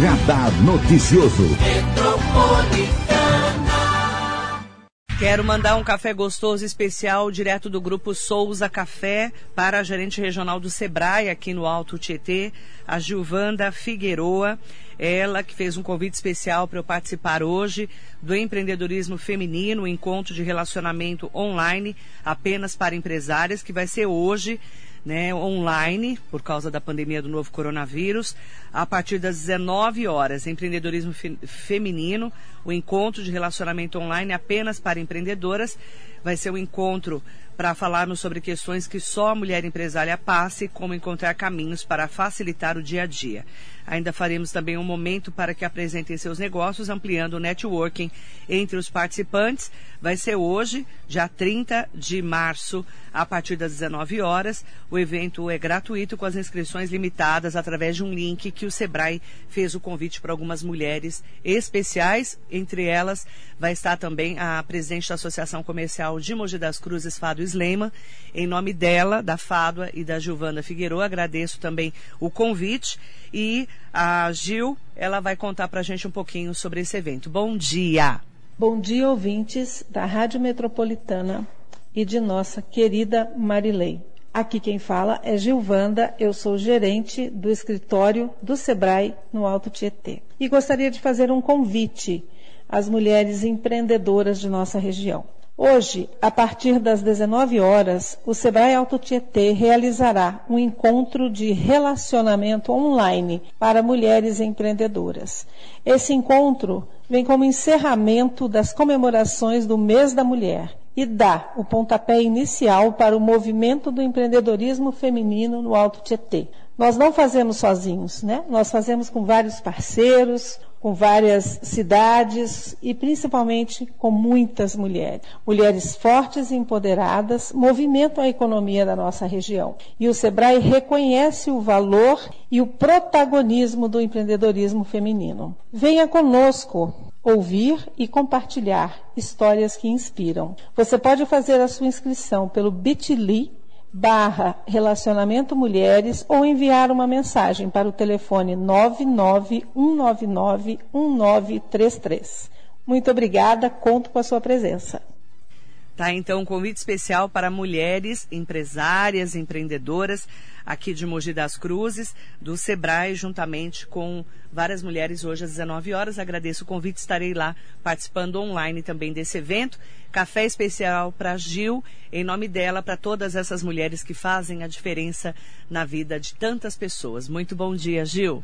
Radar Noticioso. Quero mandar um café gostoso especial direto do grupo Souza Café para a gerente regional do Sebrae aqui no Alto Tietê, a Gilvanda Figueroa. Ela que fez um convite especial para eu participar hoje do empreendedorismo feminino, encontro de relacionamento online apenas para empresárias, que vai ser hoje né, online, por causa da pandemia do novo coronavírus, a partir das 19 horas. Empreendedorismo fe feminino, o encontro de relacionamento online apenas para empreendedoras. Vai ser um encontro para falarmos sobre questões que só a mulher empresária passa e como encontrar caminhos para facilitar o dia a dia. Ainda faremos também um momento para que apresentem seus negócios, ampliando o networking entre os participantes. Vai ser hoje, dia 30 de março, a partir das 19 horas. O evento é gratuito, com as inscrições limitadas através de um link que o Sebrae fez o convite para algumas mulheres especiais. Entre elas, vai estar também a presidente da Associação Comercial de Mogi das Cruzes, Fado Sleiman. Em nome dela, da Fádua e da Giovana Figueiredo, agradeço também o convite e a Gil, ela vai contar para a gente um pouquinho sobre esse evento. Bom dia! Bom dia, ouvintes da Rádio Metropolitana e de nossa querida Marilei. Aqui quem fala é Gilvanda, eu sou gerente do escritório do Sebrae no Alto Tietê. E gostaria de fazer um convite às mulheres empreendedoras de nossa região. Hoje, a partir das 19 horas, o Sebrae Alto Tietê realizará um encontro de relacionamento online para mulheres empreendedoras. Esse encontro vem como encerramento das comemorações do Mês da Mulher e dá o pontapé inicial para o movimento do empreendedorismo feminino no Alto Tietê. Nós não fazemos sozinhos, né? Nós fazemos com vários parceiros, com várias cidades e principalmente com muitas mulheres. Mulheres fortes e empoderadas movimentam a economia da nossa região. E o Sebrae reconhece o valor e o protagonismo do empreendedorismo feminino. Venha conosco ouvir e compartilhar histórias que inspiram. Você pode fazer a sua inscrição pelo bit.ly barra relacionamento mulheres ou enviar uma mensagem para o telefone 991991933. Muito obrigada, conto com a sua presença. Tá, então, um convite especial para mulheres empresárias, empreendedoras aqui de Mogi das Cruzes, do Sebrae, juntamente com várias mulheres hoje às 19 horas. Agradeço o convite, estarei lá participando online também desse evento. Café especial para Gil, em nome dela, para todas essas mulheres que fazem a diferença na vida de tantas pessoas. Muito bom dia, Gil.